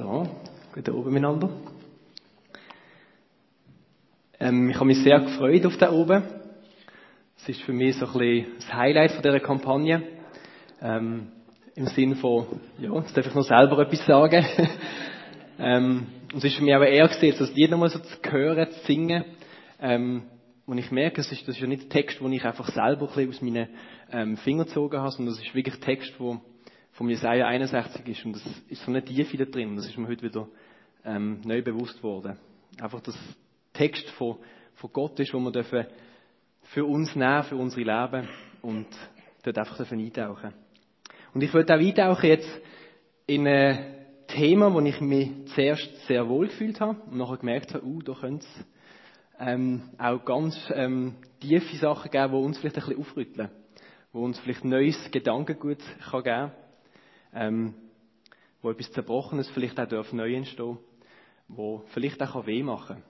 So, guten Abend miteinander. Ähm, ich habe mich sehr gefreut auf da oben. Es ist für mich so ein bisschen das Highlight von dieser Kampagne. Ähm, Im Sinne von, ja, jetzt darf ich noch selber etwas sagen. ähm, es ist für mich aber eher gesehen, das Lied nochmal so zu hören, zu singen. Ähm, und ich merke, das ist ja nicht Text, den ich einfach selber ein bisschen aus meinen ähm, Fingern gezogen habe, sondern das ist wirklich Text, wo vom Jesaja 61 ist. Und das ist so eine Tiefe da drin. Das ist mir heute wieder ähm, neu bewusst worden. Einfach das Text von, von Gott ist, wo wir dürfen für uns nehmen, für unsere Leben und dort einfach dürfen eintauchen. Und ich würde auch eintauchen jetzt in ein Thema, wo ich mich zuerst sehr wohl gefühlt habe und nachher gemerkt habe, uh, da könnte es ähm, auch ganz ähm, tiefe Sachen geben, die uns vielleicht ein bisschen aufrütteln, wo uns vielleicht neues Gedankengut kann geben ähm, wo etwas Zerbrochenes vielleicht auch darf neu entstehen wo vielleicht auch weh machen kann.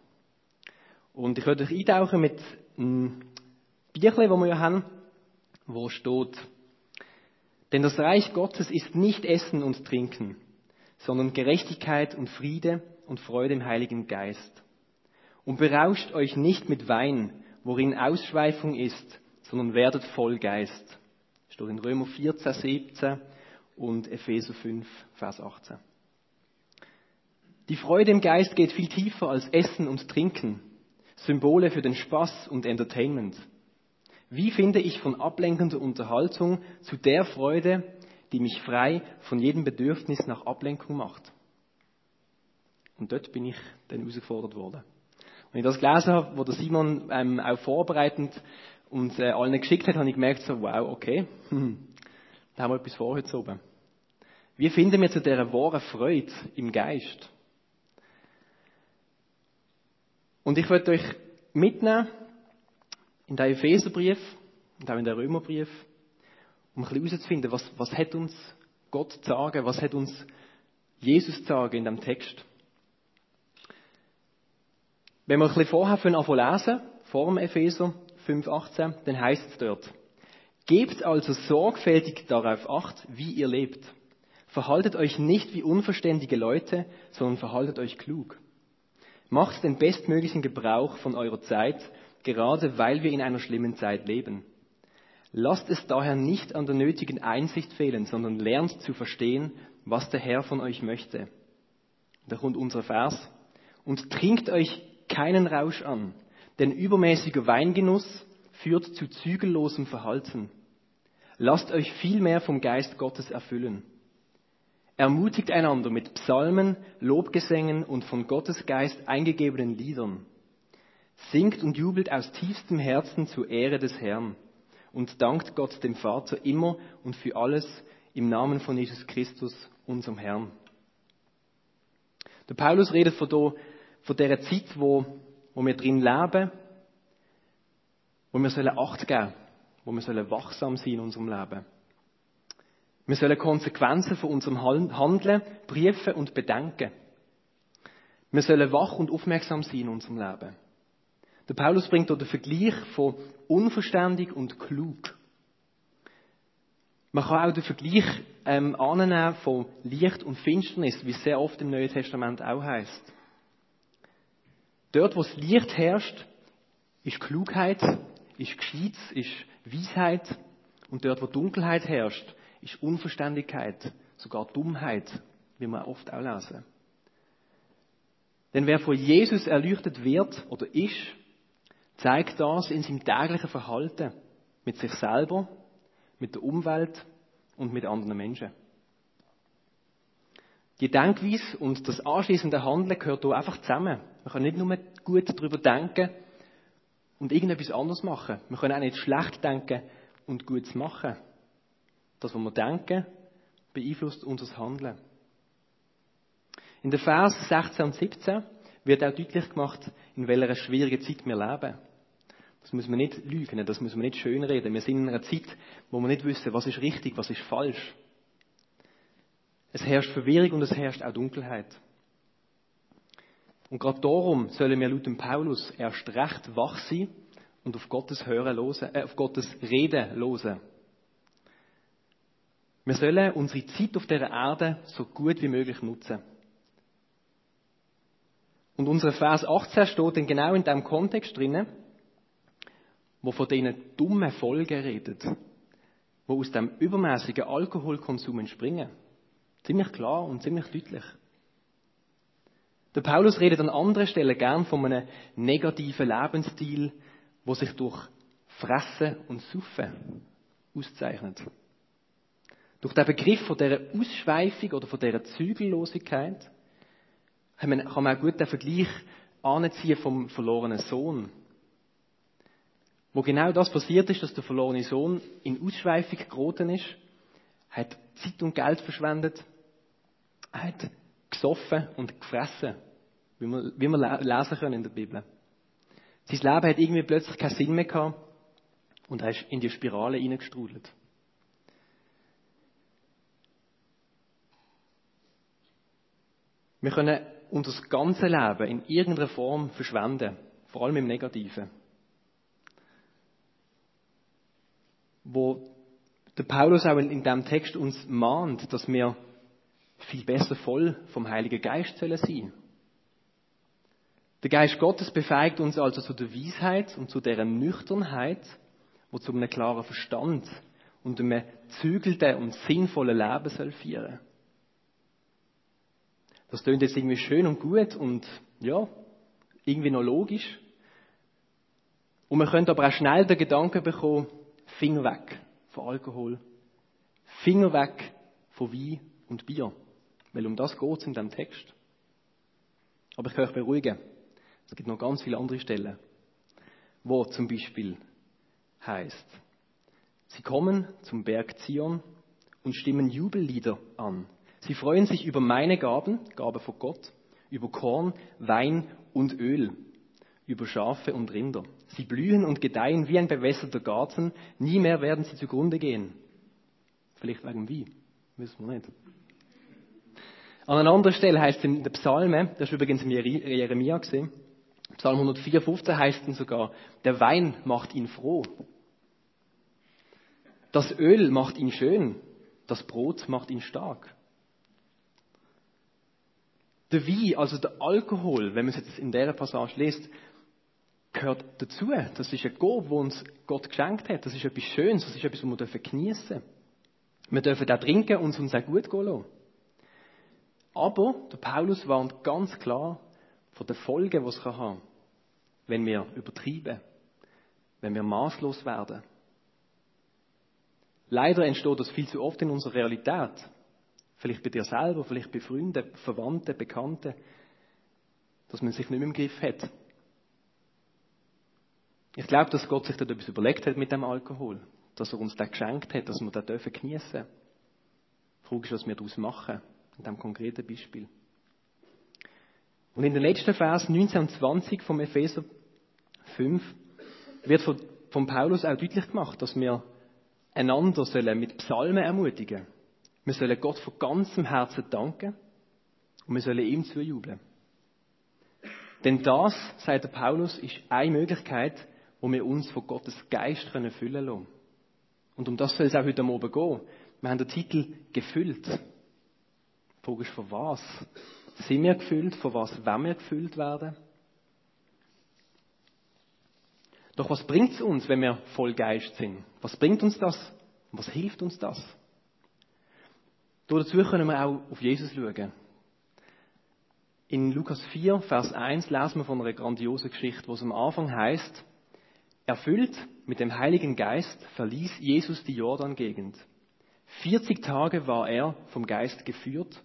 Und ich würde euch eintauchen mit einem Bierchen, das wir ja haben, wo steht, denn das Reich Gottes ist nicht Essen und Trinken, sondern Gerechtigkeit und Friede und Freude im Heiligen Geist. Und berauscht euch nicht mit Wein, worin Ausschweifung ist, sondern werdet voll Geist. Steht in Römer 14, 17 und Epheser 5, Vers 18. Die Freude im Geist geht viel tiefer als Essen und Trinken, Symbole für den Spaß und Entertainment. Wie finde ich von ablenkender Unterhaltung zu der Freude, die mich frei von jedem Bedürfnis nach Ablenkung macht? Und dort bin ich dann herausgefordert worden. Und ich das gelesen habe, wo der Simon ähm, auch vorbereitend und äh, allen geschickt hat, habe ich gemerkt, so, wow, okay, da haben wir etwas vor heute oben. Wie finden wir zu dieser wahren Freude im Geist? Und ich möchte euch mitnehmen in den Epheserbrief und auch in den Römerbrief, um ein bisschen herauszufinden, was, was hat uns Gott zu sagen, was hat uns Jesus zu sagen in dem Text. Wenn wir ein bisschen vorher anfangen lesen, vor dem Epheser 5,18, dann heißt es dort, Gebt also sorgfältig darauf acht, wie ihr lebt Verhaltet euch nicht wie unverständige Leute, sondern verhaltet euch klug. Macht den bestmöglichen Gebrauch von eurer Zeit, gerade weil wir in einer schlimmen Zeit leben. Lasst es daher nicht an der nötigen Einsicht fehlen, sondern lernt zu verstehen, was der Herr von euch möchte. Da kommt unser Vers. Und trinkt euch keinen Rausch an, denn übermäßiger Weingenuss führt zu zügellosem Verhalten. Lasst euch vielmehr vom Geist Gottes erfüllen. Ermutigt einander mit Psalmen, Lobgesängen und von Gottes Geist eingegebenen Liedern. Singt und jubelt aus tiefstem Herzen zur Ehre des Herrn und dankt Gott dem Vater immer und für alles im Namen von Jesus Christus, unserem Herrn. Der Paulus redet von, der, von dieser Zeit, wo, wo wir drin leben, wo wir sollen Acht geben, wo wir sollen wachsam sein in unserem Leben. Wir sollen Konsequenzen von unserem Handeln prüfen und bedenken. Wir sollen wach und aufmerksam sein in unserem Leben. Der Paulus bringt dort den Vergleich von unverständig und klug. Man kann auch den Vergleich ähm, annehmen von Licht und Finsternis, wie es sehr oft im Neuen Testament auch heißt. Dort, wo das Licht herrscht, ist Klugheit, ist Gescheiz, ist Weisheit. Und dort, wo Dunkelheit herrscht, ist Unverständigkeit, sogar Dummheit, wie wir oft auch lesen. Denn wer von Jesus erleuchtet wird oder ist, zeigt das in seinem täglichen Verhalten mit sich selber, mit der Umwelt und mit anderen Menschen. Die Denkweise und das anschließende Handeln gehört hier einfach zusammen. Man kann nicht nur gut darüber denken und irgendetwas anderes machen. Wir können auch nicht schlecht denken und gut machen. Das, was wir denken, beeinflusst unser Handeln. In den Vers 16 und 17 wird auch deutlich gemacht, in welcher schwierigen Zeit wir leben. Das müssen wir nicht lügen, das müssen wir nicht schönreden. Wir sind in einer Zeit, wo wir nicht wissen, was ist richtig, was ist falsch. Es herrscht Verwirrung und es herrscht auch Dunkelheit. Und gerade darum sollen wir laut dem Paulus erst recht wach sein und auf Gottes Hören losen, äh, auf Gottes Reden losen. Wir sollen unsere Zeit auf dieser Erde so gut wie möglich nutzen. Und unser Vers 18 steht dann genau in dem Kontext drinnen, wo von diesen dummen Folgen redet, wo aus dem übermäßigen Alkoholkonsum entspringen. Ziemlich klar und ziemlich deutlich. Der Paulus redet an anderen Stellen gern von einem negativen Lebensstil, wo sich durch Fressen und Suffen auszeichnet. Durch den Begriff von dieser Ausschweifung oder von dieser Zügellosigkeit kann man auch gut den Vergleich anziehen vom verlorenen Sohn. Wo genau das passiert ist, dass der verlorene Sohn in Ausschweifung geraten ist, hat Zeit und Geld verschwendet, hat gesoffen und gefressen, wie wir, lesen können in der Bibel. Sein Leben hat irgendwie plötzlich keinen Sinn mehr gehabt und er ist in die Spirale hineingestrudelt. Wir können unser ganzes Leben in irgendeiner Form verschwenden, vor allem im Negativen. Wo der Paulus auch in diesem Text uns mahnt, dass wir viel besser voll vom Heiligen Geist sollen sein. Der Geist Gottes befähigt uns also zu der Weisheit und zu deren Nüchternheit, wo zu einem klaren Verstand und einem zügelten und sinnvollen Leben soll führen. Das klingt jetzt irgendwie schön und gut und ja, irgendwie noch logisch. Und man könnte aber auch schnell den Gedanken bekommen, Finger weg von Alkohol, Finger weg von Wein und Bier. Weil um das geht es in diesem Text. Aber ich kann euch beruhigen. Es gibt noch ganz viele andere Stellen, wo zum Beispiel heißt, sie kommen zum Berg Zion und stimmen Jubellieder an. Sie freuen sich über meine Gaben, Gabe von Gott, über Korn, Wein und Öl, über Schafe und Rinder. Sie blühen und gedeihen wie ein bewässerter Garten, nie mehr werden sie zugrunde gehen. Vielleicht wegen wie, wissen wir nicht. An einer anderen Stelle heißt es in der Psalme, das ist übrigens im Jeremia gesehen, Psalm 104, heißt es sogar, der Wein macht ihn froh. Das Öl macht ihn schön. Das Brot macht ihn stark. Der Wein, also der Alkohol, wenn man es jetzt in dieser Passage liest, gehört dazu. Das ist ein Gob, wo uns Gott geschenkt hat. Das ist etwas Schönes, das ist etwas, was wir geniessen dürfen. Wir dürfen auch trinken und es uns auch gut gehen lassen. Aber der Paulus warnt ganz klar von den Folgen, die es haben kann, wenn wir übertreiben, wenn wir maßlos werden. Leider entsteht das viel zu oft in unserer Realität. Vielleicht bei dir selber, vielleicht bei Freunden, Verwandten, Bekannten, dass man sich nicht mehr im Griff hat. Ich glaube, dass Gott sich da etwas überlegt hat mit dem Alkohol. Dass er uns das geschenkt hat, dass wir das dürfen geniessen. Die Frage ist, was wir daraus machen. In diesem konkreten Beispiel. Und in den letzten Vers 19 und 20 vom Epheser 5 wird von, von Paulus auch deutlich gemacht, dass wir einander sollen mit Psalmen ermutigen. Wir sollen Gott von ganzem Herzen danken und wir sollen ihm zujubeln. Denn das, sagt der Paulus, ist eine Möglichkeit, wo wir uns von Gottes Geist können füllen lassen. Und um das soll es auch heute Abend gehen. Wir haben den Titel gefüllt. Die Frage ist, von was? Sind wir gefüllt? Von was wollen wir gefüllt werden? Doch was bringt es uns, wenn wir voll Geist sind? Was bringt uns das? Was hilft uns das? Dazu können wir auch auf Jesus schauen. In Lukas 4, Vers 1 lesen wir von einer grandiosen Geschichte, wo es am Anfang heißt, erfüllt mit dem Heiligen Geist verließ Jesus die Jordan-Gegend. 40 Tage war er vom Geist geführt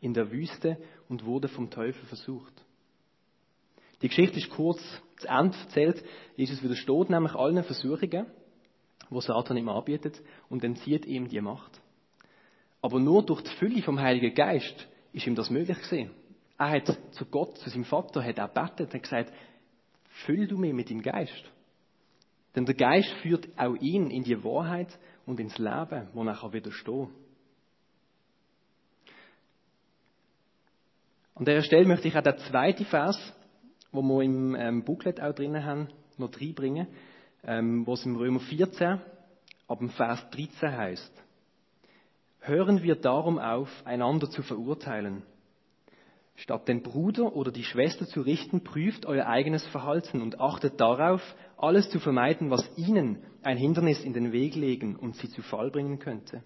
in der Wüste und wurde vom Teufel versucht. Die Geschichte ist kurz zu Ende erzählt. Jesus widersteht nämlich allen Versuchungen, wo Satan ihm anbietet, und entzieht ihm die Macht. Aber nur durch die Fülle vom Heiligen Geist ist ihm das möglich gewesen. Er hat zu Gott, zu seinem Vater, hat er betet und gesagt, füll du mich mit dem Geist. Denn der Geist führt auch ihn in die Wahrheit und ins Leben, wo er widerstehen kann. An dieser Stelle möchte ich auch den zweiten Vers, wo wir im ähm, Booklet auch drinnen haben, noch reinbringen, ähm, wo es im Römer 14 ab dem Vers 13 heißt. Hören wir darum auf, einander zu verurteilen. Statt den Bruder oder die Schwester zu richten, prüft euer eigenes Verhalten und achtet darauf, alles zu vermeiden, was ihnen ein Hindernis in den Weg legen und sie zu Fall bringen könnte.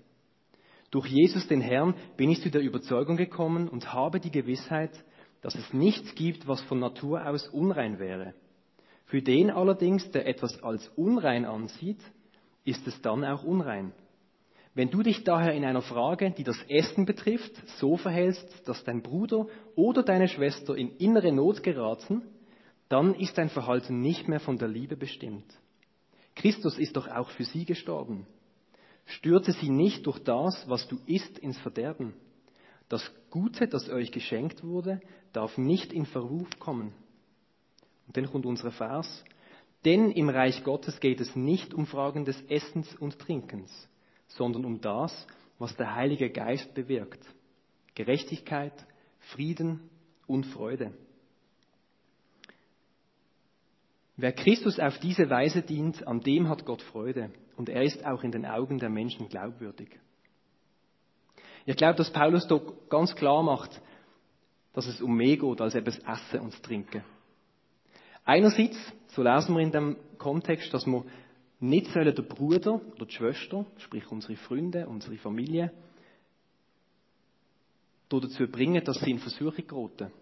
Durch Jesus den Herrn bin ich zu der Überzeugung gekommen und habe die Gewissheit, dass es nichts gibt, was von Natur aus unrein wäre. Für den allerdings, der etwas als unrein ansieht, ist es dann auch unrein. Wenn du dich daher in einer Frage, die das Essen betrifft, so verhältst, dass dein Bruder oder deine Schwester in innere Not geraten, dann ist dein Verhalten nicht mehr von der Liebe bestimmt. Christus ist doch auch für sie gestorben. Stürze sie nicht durch das, was du isst, ins Verderben. Das Gute, das euch geschenkt wurde, darf nicht in Verruf kommen. Und dann kommt unser Vers. Denn im Reich Gottes geht es nicht um Fragen des Essens und Trinkens, sondern um das, was der Heilige Geist bewirkt. Gerechtigkeit, Frieden und Freude. Wer Christus auf diese Weise dient, an dem hat Gott Freude und er ist auch in den Augen der Menschen glaubwürdig. Ich glaube, dass Paulus dort ganz klar macht, dass es um mehr geht als eben das Essen und das Trinken. Einerseits, so lesen wir in dem Kontext, dass wir nicht sollen den Bruder oder die Schwester, sprich unsere Freunde, unsere Familie, dazu bringen, dass sie in Versuchung geraten.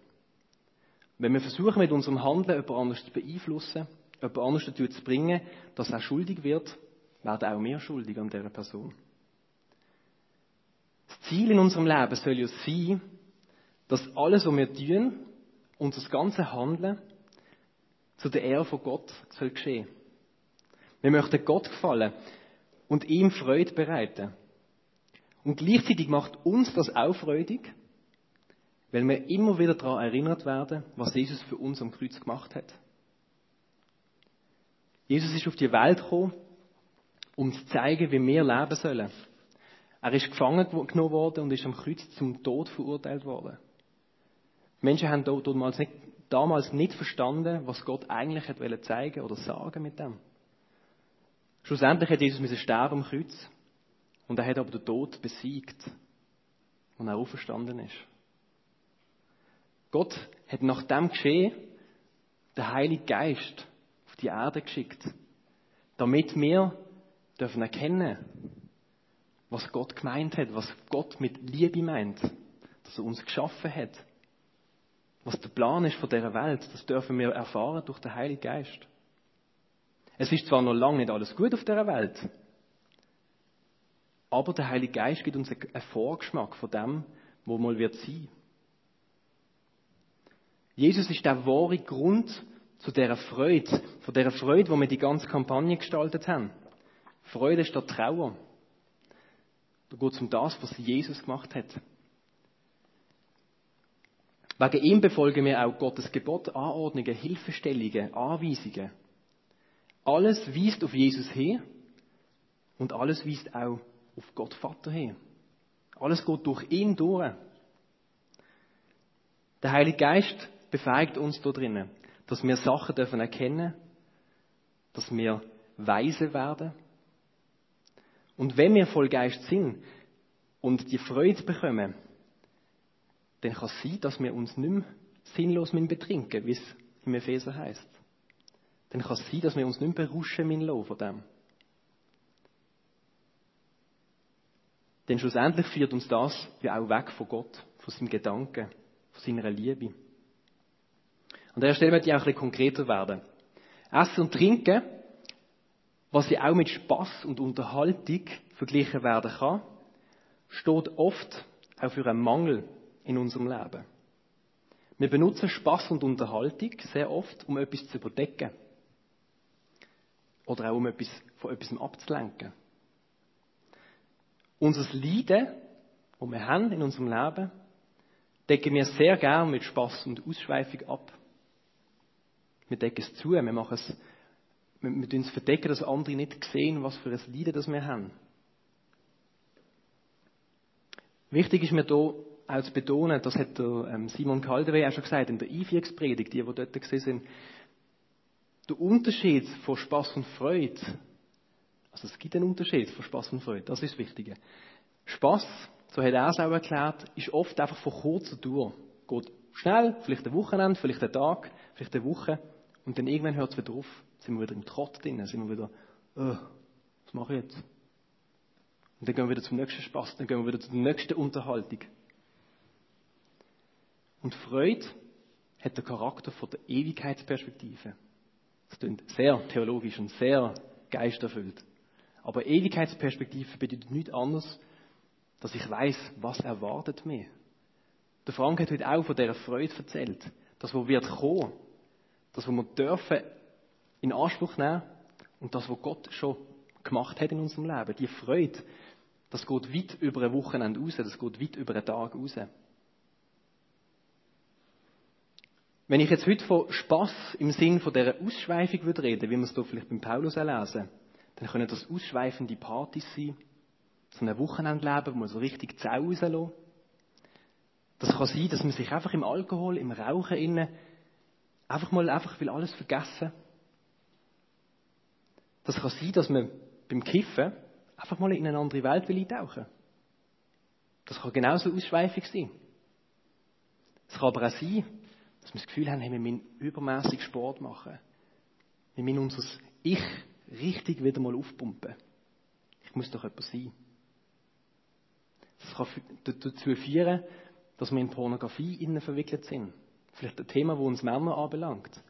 Wenn wir versuchen, mit unserem Handeln jemand anders zu beeinflussen, jemand anders dazu zu bringen, dass er schuldig wird, werden auch wir schuldig an dieser Person. Das Ziel in unserem Leben soll ja sein, dass alles, was wir tun, unser ganzes Handeln, zu der Ehre von Gott soll geschehen. Wir möchten Gott gefallen und ihm Freude bereiten. Und gleichzeitig macht uns das auch freudig, weil wir immer wieder daran erinnert werden, was Jesus für uns am Kreuz gemacht hat. Jesus ist auf die Welt gekommen, um zu zeigen, wie wir leben sollen. Er ist gefangen genommen worden und ist am Kreuz zum Tod verurteilt worden. Die Menschen haben damals nicht, damals nicht verstanden, was Gott eigentlich hat zeigen oder sagen mit dem. Schlussendlich hat Jesus müssen sterben am Kreuz und er hat aber den Tod besiegt und er auferstanden ist. Gott hat nach dem Geschehen den Heiligen Geist auf die Erde geschickt, damit wir dürfen erkennen, was Gott gemeint hat, was Gott mit Liebe meint, dass er uns geschaffen hat, was der Plan ist von dieser Welt, das dürfen wir erfahren durch den Heiligen Geist. Es ist zwar noch lange nicht alles gut auf dieser Welt, aber der Heilige Geist gibt uns einen Vorgeschmack von dem, wo mal wird sein. Jesus ist der wahre Grund zu dieser Freude, von dieser Freude, wo wir die ganze Kampagne gestaltet haben. Freude statt Trauer. Da geht es um das, was Jesus gemacht hat. Wegen ihm befolgen wir auch Gottes Gebot, Anordnungen, Hilfestellungen, Anweisungen. Alles weist auf Jesus hin und alles weist auch auf Gott Vater hin. Alles geht durch ihn durch. Der Heilige Geist befähigt uns da drinnen, dass wir Sachen dürfen erkennen, dass wir weise werden. Und wenn wir voll Geist sind und die Freude bekommen, dann kann es sein, dass wir uns nicht mehr sinnlos betrinken wie es im Epheser heißt dann kann es sein, dass wir uns nicht mehr berauschen müssen von dem. Denn schlussendlich führt uns das ja auch weg von Gott, von seinem Gedanken, von seiner Liebe. Und der Stelle möchte ich auch ein bisschen konkreter werden. Essen und Trinken, was ja auch mit Spaß und Unterhaltung verglichen werden kann, steht oft auch für einen Mangel in unserem Leben. Wir benutzen Spaß und Unterhaltung sehr oft, um etwas zu überdecken. Oder auch um etwas, von etwas abzulenken. Unser Leiden, das wir haben in unserem Leben, decken wir sehr gern mit Spaß und Ausschweifung ab. Wir decken es zu, wir machen es, wir, wir uns verdecken, dass andere nicht sehen, was für ein Leiden das wir haben. Wichtig ist mir hier auch zu betonen, das hat der ähm, Simon Caldewey auch schon gesagt in der Einführungspredigt, die, die dort gesehen sind, der Unterschied von Spaß und Freude, also es gibt einen Unterschied von Spaß und Freude, das ist das Wichtige. Spaß, so hat er es auch erklärt, ist oft einfach von kurzer Dauer, geht schnell, vielleicht ein Wochenende, vielleicht ein Tag, vielleicht eine Woche. Und dann irgendwann hört es wieder auf. Sind wir wieder im Trott drin, sind wir wieder, oh, was mache ich jetzt? Und dann gehen wir wieder zum nächsten Spaß, dann gehen wir wieder zur nächsten Unterhaltung. Und Freude hat den Charakter von der Ewigkeitsperspektive. Das klingt sehr theologisch und sehr geisterfüllt. Aber Ewigkeitsperspektive bedeutet nichts anderes, dass ich weiß, was erwartet mich. Der Frank hat heute auch von dieser Freude erzählt. Das, was wird kommen. Das, was wir dürfen in Anspruch nehmen. Und das, was Gott schon gemacht hat in unserem Leben. Die Freude, das geht weit über ein Wochenende raus. Das geht weit über einen Tag raus. Wenn ich jetzt heute von Spass im Sinn von dieser Ausschweifung würde reden, wie wir es hier vielleicht beim Paulus lesen, dann können das ausschweifende Partys sein, so ein Wochenendleben, wo man so richtig Zau rauslässt. Das kann sein, dass man sich einfach im Alkohol, im Rauchen innen, einfach mal einfach will alles vergessen. Das kann sein, dass man beim Kiffen einfach mal in eine andere Welt will eintauchen. Das kann genauso ausschweifig sein. Es kann aber auch sein, dass wir das Gefühl haben, hey, wir müssen übermäßig Sport machen. Wir müssen unser Ich richtig wieder mal aufpumpen. Ich muss doch jemand sein. Das kann dazu führen, dass wir in Pornografie innen verwickelt sind. Vielleicht ein Thema, das uns Männer anbelangt.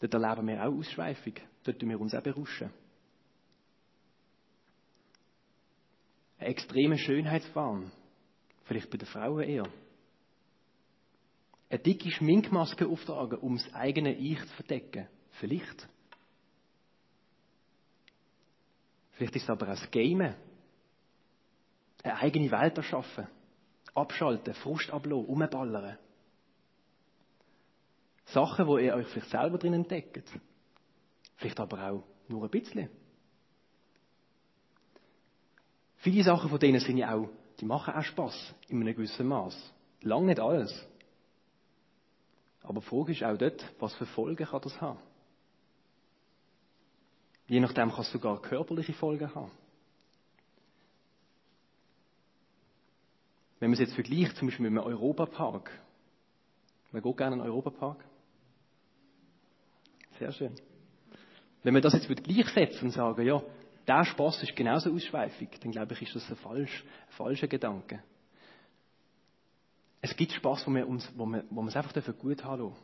Dort erleben wir auch Ausschweifung. Dort tun wir uns auch berauschen. Ein extremer Schönheitswahn. Vielleicht bei den Frauen eher. Eine dicke Schminkmaske auftragen, um das eigene Ich zu verdecken. Vielleicht. Vielleicht ist es aber auch das Gamen. Eine eigene Welt erschaffen. Abschalten, Frust ablassen, umballern. Sachen, wo ihr euch vielleicht selber drin entdeckt. Vielleicht aber auch nur ein bisschen. Viele Sachen von denen sind ja auch, die machen auch Spaß in einem gewissen Maß. Lang nicht alles. Aber die Frage ist auch dort, was für Folgen kann das haben? Je nachdem kann es sogar körperliche Folgen haben. Wenn man es jetzt vergleicht, zum Beispiel mit einem Europapark. Man geht gerne in einen Europapark. Sehr schön. Wenn wir das jetzt gleichsetzen und sagen, ja, der Spaß ist genauso ausschweifig, dann glaube ich, ist das ein, falsch, ein falscher Gedanke. Es gibt Spaß, wo wir uns, wo wir, wo wir es einfach gut haben lassen.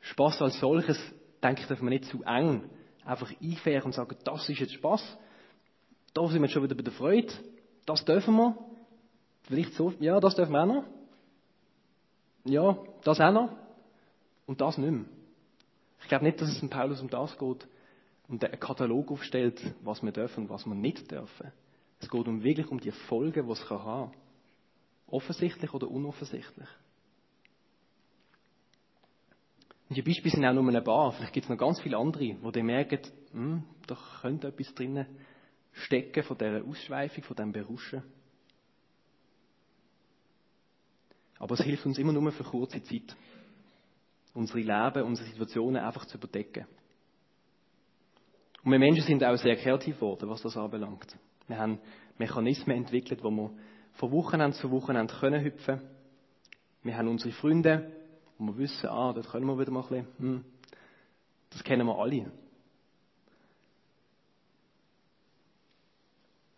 Spaß als solches, denke ich, dürfen wir nicht zu eng einfach einfähren und sagen, das ist jetzt Spaß. Da sind wir schon wieder bei der Freude. Das dürfen wir. Vielleicht so, ja, das dürfen wir auch noch. Ja, das auch noch. Und das nicht mehr. Ich glaube nicht, dass es in Paulus um das geht und einen Katalog aufstellt, was wir dürfen und was wir nicht dürfen. Es geht um wirklich um die Folgen, die es haben kann. Offensichtlich oder unoffensichtlich. Und die Beispiele sind auch nur ein paar. Vielleicht gibt es noch ganz viele andere, wo die merken, hm, da könnte etwas drinnen stecken von dieser Ausschweifung, von diesem Berauschen. Aber es hilft uns immer nur für kurze Zeit, unsere Leben, unsere Situationen einfach zu überdecken. Und wir Menschen sind auch sehr kreativ geworden, was das anbelangt. Wir haben Mechanismen entwickelt, wo wir von Wochenende zu Wochenende können hüpfen. Wir haben unsere Freunde, wo wir wissen, ah, dort können wir wieder mal ein bisschen, hm, das kennen wir alle.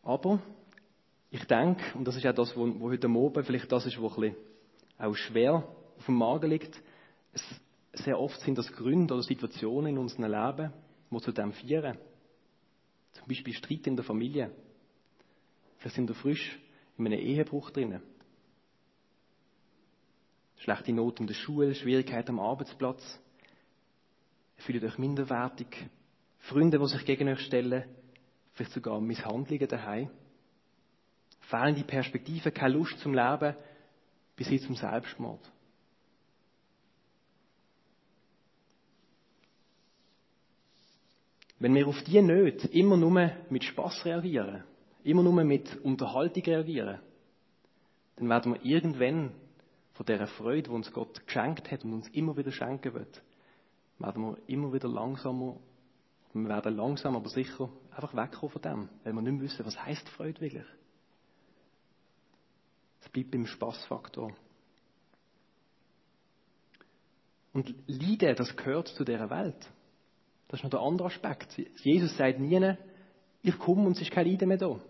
Aber ich denke, und das ist auch das, wo, wo heute Morgen vielleicht das ist, was ein bisschen auch schwer auf dem Magen liegt, es, sehr oft sind das Gründe oder Situationen in unserem Leben, die zu dem führen. Zum Beispiel Streit in der Familie. Vielleicht sind wir frisch in einem Ehebruch drinnen schlechte Noten in der Schule, Schwierigkeiten am Arbeitsplatz. Ihr fühlt euch minderwertig. Freunde, die sich gegen euch stellen. Vielleicht sogar Misshandlungen daheim. Fehlende Perspektive, keine Lust zum Leben, bis hin zum Selbstmord. Wenn wir auf diese Nöte immer nur mit Spaß reagieren, immer nur mit Unterhaltung reagieren, dann werden wir irgendwann von dieser Freude, die uns Gott geschenkt hat und uns immer wieder schenken wird, werden wir immer wieder langsamer, wir werden langsam aber sicher einfach wegkommen von dem, weil wir nicht mehr wissen, was heißt Freude wirklich. Es bleibt beim Spaßfaktor. Und Leiden, das gehört zu dieser Welt. Das ist noch der andere Aspekt. Jesus sagt nie, ich komme und es ist kein Leiden mehr da.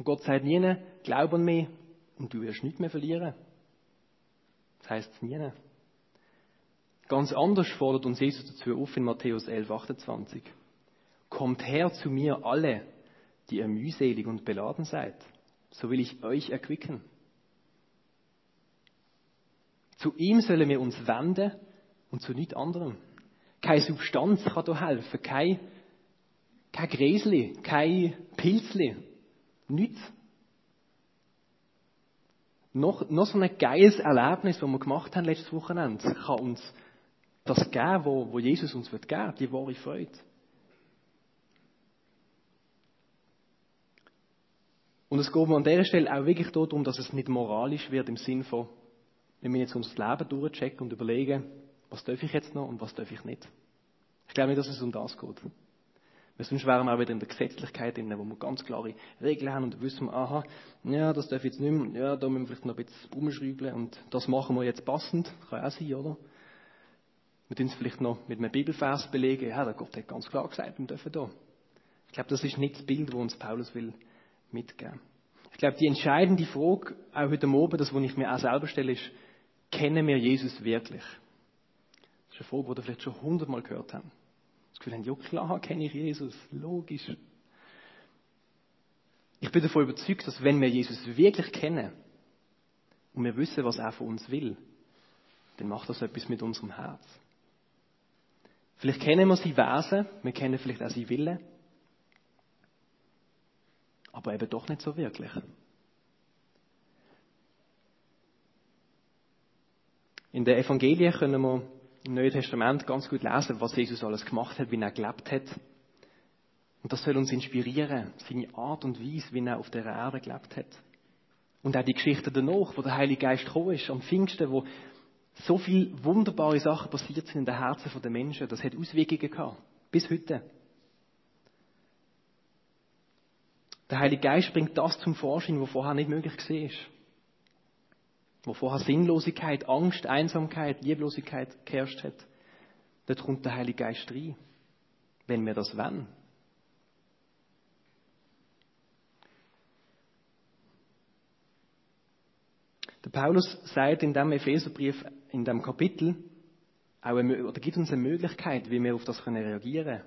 Und Gott sagt nie, glaub an mich und du wirst nichts mehr verlieren. Das heisst es nie. Ganz anders fordert uns Jesus dazu auf in Matthäus 11, 28. Kommt her zu mir alle, die ihr mühselig und beladen seid, so will ich euch erquicken. Zu ihm sollen wir uns wenden und zu nichts anderem. Keine Substanz kann da helfen, kein, kein Gräsli, kein Pilzli, nichts. Noch, noch so ein geiles Erlebnis, das wir gemacht haben letztes Wochenende, kann uns das geben, wo, wo Jesus uns wird geben, die wahre Freude. Und es geht mir an dieser Stelle auch wirklich darum, dass es nicht moralisch wird im Sinn von, wenn wir jetzt unser Leben durchchecken und überlegen, was darf ich jetzt noch und was darf ich nicht. Ich glaube nicht, dass es um das geht. Weil sonst wären wir auch wieder in der Gesetzlichkeit drin, wo wir ganz klare Regeln haben und wissen, aha, ja, das darf jetzt nicht mehr, ja, da müssen wir vielleicht noch ein bisschen umschreiben und das machen wir jetzt passend. Kann auch sein, oder? Wir tun es vielleicht noch mit einem Bibelvers belegen, ja, der Gott hat ganz klar gesagt, wir dürfen da. Ich glaube, das ist nicht das Bild, das uns Paulus will mitgeben. Ich glaube, die entscheidende Frage, auch heute Morgen, das, was ich mir auch selber stelle, ist, kennen wir Jesus wirklich? Das ist eine Frage, die wir vielleicht schon hundertmal gehört haben. Das Gefühl haben, ja klar kenne ich Jesus, logisch. Ich bin davon überzeugt, dass wenn wir Jesus wirklich kennen und wir wissen, was er von uns will, dann macht das etwas mit unserem Herz. Vielleicht kennen wir sein Wesen, wir kennen vielleicht auch sein Willen, aber eben doch nicht so wirklich. In den Evangelien können wir im Neuen Testament ganz gut lesen, was Jesus alles gemacht hat, wie er gelebt hat. Und das soll uns inspirieren, seine Art und Weise, wie er auf der Erde gelebt hat. Und auch die Geschichte danach, wo der Heilige Geist gekommen ist, am Pfingsten, wo so viele wunderbare Sachen passiert sind in den Herzen der Menschen, das hat Auswirkungen gehabt. Bis heute. Der Heilige Geist bringt das zum Vorschein, was vorher nicht möglich war. Wo vorher Sinnlosigkeit, Angst, Einsamkeit, Lieblosigkeit geherrscht hat. Dort kommt der Heilige Geist rein. Wenn wir das wollen. Der Paulus sagt in dem Epheserbrief, in dem Kapitel, auch eine, oder gibt uns eine Möglichkeit, wie wir auf das reagieren können,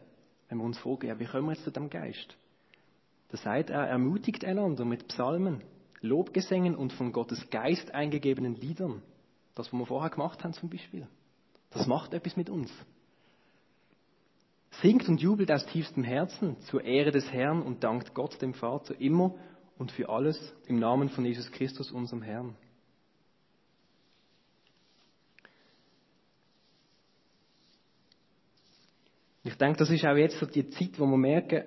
wenn wir uns fragen, ja, wie kommen wir jetzt zu dem Geist? Da sagt er, ermutigt einander mit Psalmen, Lobgesängen und von Gottes Geist eingegebenen Liedern. Das, was wir vorher gemacht haben zum Beispiel. Das macht etwas mit uns. Singt und jubelt aus tiefstem Herzen zur Ehre des Herrn und dankt Gott dem Vater immer und für alles im Namen von Jesus Christus, unserem Herrn. Ich denke, das ist auch jetzt so die Zeit, wo wir merken,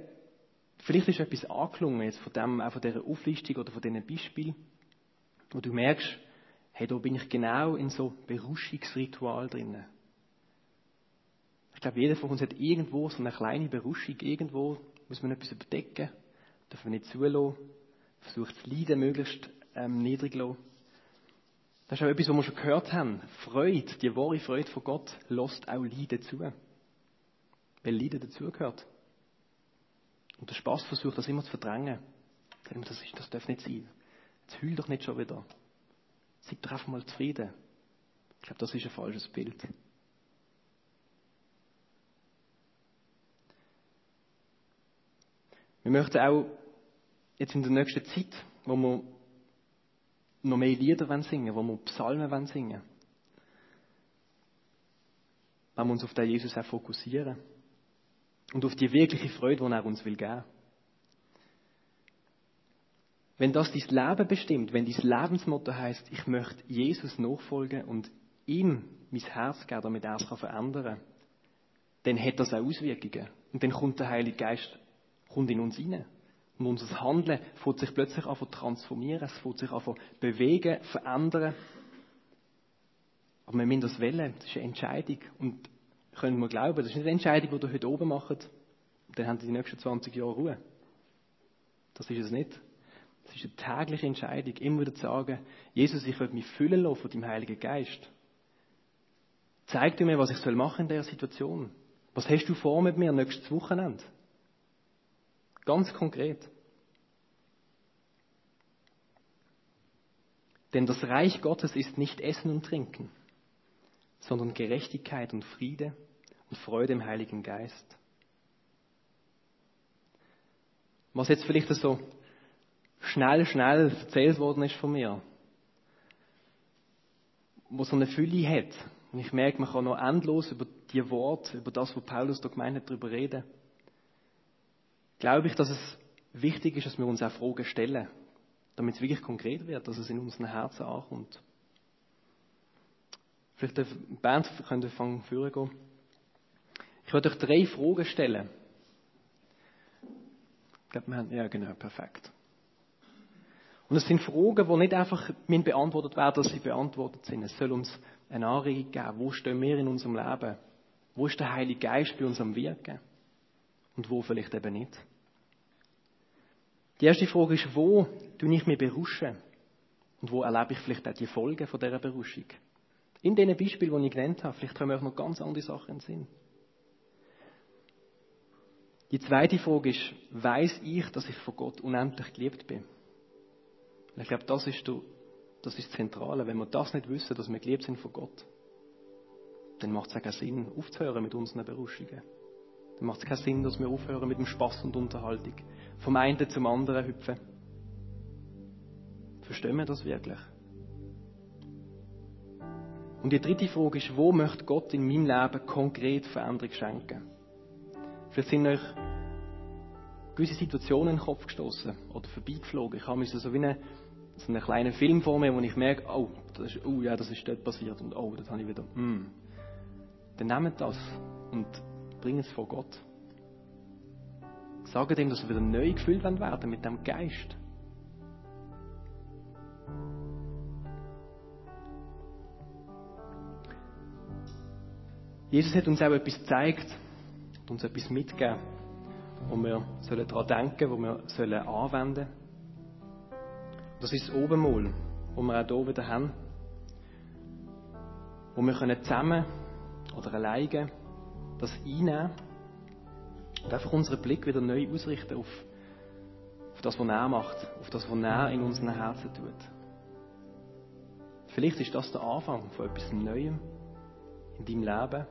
vielleicht ist etwas angelungen jetzt von dem, auch von dieser Auflistung oder von diesen Beispielen, wo du merkst, hey, da bin ich genau in so Beruschungsritual drinnen. Ich glaube, jeder von uns hat irgendwo so eine kleine Beruschung, irgendwo muss man etwas überdecken, darf man nicht zulassen, versucht das Leiden möglichst ähm, niedrig zu lassen. Das ist auch etwas, was wir schon gehört haben. Freude, die wahre Freude von Gott, lässt auch Leiden zu weil Leiden dazugehört. Und der Spaß versucht, das immer zu verdrängen. Das, ist, das darf nicht sein. Jetzt heul doch nicht schon wieder. Sei doch einfach mal zufrieden. Ich glaube, das ist ein falsches Bild. Wir möchten auch jetzt in der nächsten Zeit, wo wir noch mehr Lieder singen wollen, wo wir Psalmen singen wollen, wollen wir uns auf den Jesus auch fokussieren und auf die wirkliche Freude, die er uns will geben. Wenn das dein Leben bestimmt, wenn dein Lebensmotto heißt, ich möchte Jesus nachfolgen und ihm mein Herz geben, damit er es verändern kann, dann hat das auch Auswirkungen. Und dann kommt der Heilige Geist kommt in uns hinein. Und unser Handeln fängt sich plötzlich an zu transformieren, es fängt sich an zu bewegen, verändern. Aber wir müssen das wählen, das ist eine Entscheidung. Und können wir glauben, das ist nicht eine Entscheidung, die ihr heute oben macht, und dann haben sie die nächsten 20 Jahre Ruhe. Das ist es nicht. Das ist eine tägliche Entscheidung, immer wieder zu sagen, Jesus, ich will mich füllen lassen von deinem Heiligen Geist. Zeig du mir, was ich soll machen in der Situation. Was hast du vor mit mir nächstes Wochenende? Ganz konkret. Denn das Reich Gottes ist nicht Essen und Trinken, sondern Gerechtigkeit und Friede Freude im Heiligen Geist. Was jetzt vielleicht so schnell, schnell erzählt worden ist von mir, wo so eine Fülle hat. Und ich merke, man kann noch endlos über die Worte, über das, was Paulus da gemeint hat, darüber reden. Glaube ich, dass es wichtig ist, dass wir uns auch Fragen stellen, damit es wirklich konkret wird, dass es in unseren Herzen ankommt. Vielleicht die Band könnte fangen führen gehen. Ich werde euch drei Fragen stellen. Ich glaube, wir haben, ja genau, perfekt. Und es sind Fragen, die nicht einfach beantwortet werden, dass sie beantwortet sind. Es soll uns eine Anregung geben. Wo stehen wir in unserem Leben? Wo ist der Heilige Geist bei unserem Wirken? Und wo vielleicht eben nicht? Die erste Frage ist, wo tue ich mich beruschen? Und wo erlebe ich vielleicht auch die Folgen von dieser Beruschung? In den Beispielen, die ich genannt habe, vielleicht wir auch noch ganz andere Sachen in den Sinn. Die zweite Frage ist, weiß ich, dass ich von Gott unendlich geliebt bin? Und ich glaube, das ist, das ist das Zentrale. Wenn wir das nicht wissen, dass wir geliebt sind von Gott, dann macht es auch keinen Sinn, aufzuhören mit unseren Beruschungen. Dann macht es keinen Sinn, dass wir aufhören mit dem Spaß und Unterhaltung. Vom einen zum anderen hüpfen. Verstehen wir das wirklich? Und die dritte Frage ist, wo möchte Gott in meinem Leben konkret Veränderung schenken? Vielleicht sind euch gewisse Situationen in den Kopf gestoßen oder vorbeigeflogen. Ich habe mich so wie eine, so einen kleinen Film vor mir, wo ich merke, oh, das ist, oh ja, das ist dort passiert und oh, das habe ich wieder, mm. Dann nehmt das und bringt es vor Gott. Sagt ihm, dass wir wieder neu gefüllt werden mit dem Geist. Jesus hat uns auch etwas gezeigt, uns etwas mitgegeben, wo wir sollen daran denken, wo wir sollen anwenden. Das ist das Obenmal, wo wir auch hier wieder haben, wo wir können zusammen oder alleine das einnehmen und einfach unseren Blick wieder neu ausrichten auf, auf das, was er macht, auf das, was er in unseren Herzen tut. Vielleicht ist das der Anfang von etwas Neuem in deinem Leben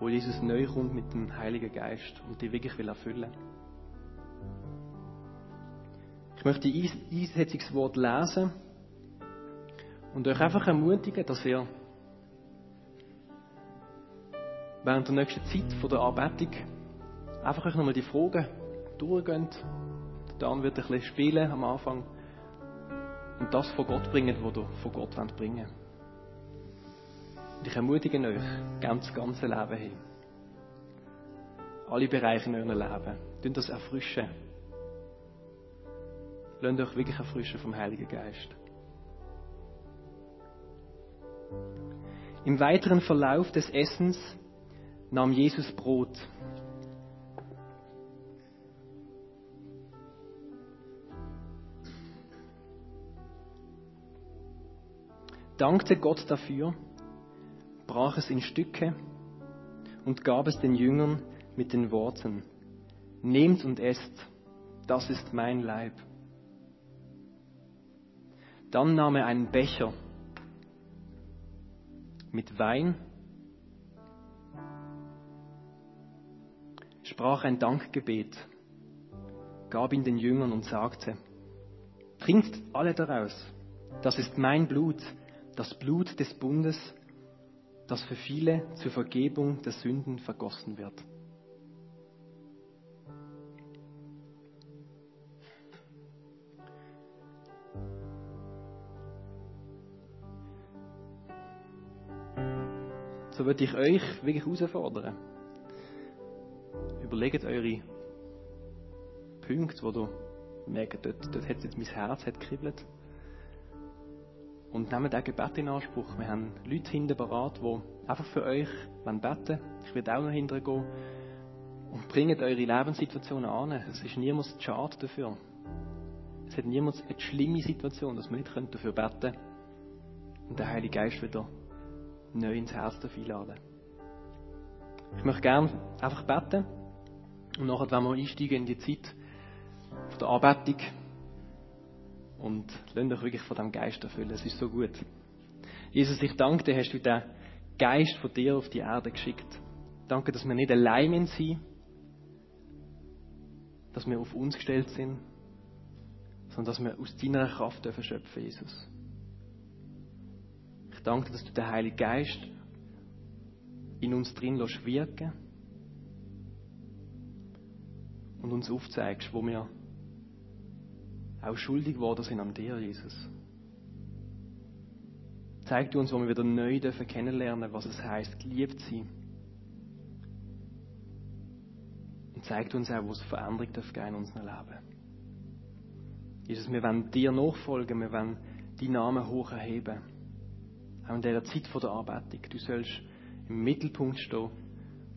wo Jesus neu kommt mit dem Heiligen Geist und die wirklich will erfüllen. Ich möchte die Einsetzungswort lesen und euch einfach ermutigen, dass ihr während der nächsten Zeit von der Anbetung einfach euch nochmal die Fragen durchgeht. Dann wird ein bisschen spielen am Anfang und das von Gott bringen, was ihr von Gott bringen wollt. Und ich ermutige euch, ganz, ganze Leben hin. Alle Bereiche in eurem Leben. Tun das erfrischen. Lasst euch wirklich erfrischen vom Heiligen Geist. Im weiteren Verlauf des Essens nahm Jesus Brot. Dankte Gott dafür brach es in Stücke und gab es den Jüngern mit den Worten, Nehmt und esst, das ist mein Leib. Dann nahm er einen Becher mit Wein, sprach ein Dankgebet, gab ihn den Jüngern und sagte, Trinkt alle daraus, das ist mein Blut, das Blut des Bundes, das für viele zur Vergebung der Sünden vergossen wird. So würde ich euch wirklich herausfordern. Überlegt eure Punkte, wo du merkt, dort, dort hat jetzt mein Herz hat kribbelt. Und nehmt auch Gebet in Anspruch. Wir haben Leute hinten parat, die einfach für euch beten wollen. Ich werde auch noch hinterher gehen. Und bringt eure Lebenssituationen an. Es ist niemand zu schade dafür. Es hat niemand eine schlimme Situation, dass wir nicht dafür beten können und der Heilige Geist wieder neu ins Herz einladen. Ich möchte gerne einfach beten und nachher wenn wir einsteigen in die Zeit der Anbetung und lasst euch wirklich von diesem Geist erfüllen. Es ist so gut. Jesus, ich danke dir, hast du den Geist von dir auf die Erde geschickt. Danke, dass wir nicht allein sind, dass wir auf uns gestellt sind, sondern dass wir aus deiner Kraft dürfen schöpfen, Jesus. Ich danke, dass du den Heiligen Geist in uns drin wirken und uns aufzeigst, wo wir auch schuldig geworden sind an dir, Jesus. Zeig du uns, wo wir wieder neu dürfen kennenlernen, was es heißt, geliebt zu sein. Und zeig uns auch, wo es Veränderung darf geben in unserem Leben. Jesus, wir wollen dir nachfolgen, wir wollen deinen Namen hoch erheben. Auch in dieser Zeit der Anbetung. Du sollst im Mittelpunkt stehen.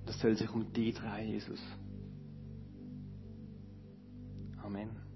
Es soll sich um dich drehen, Jesus. Amen.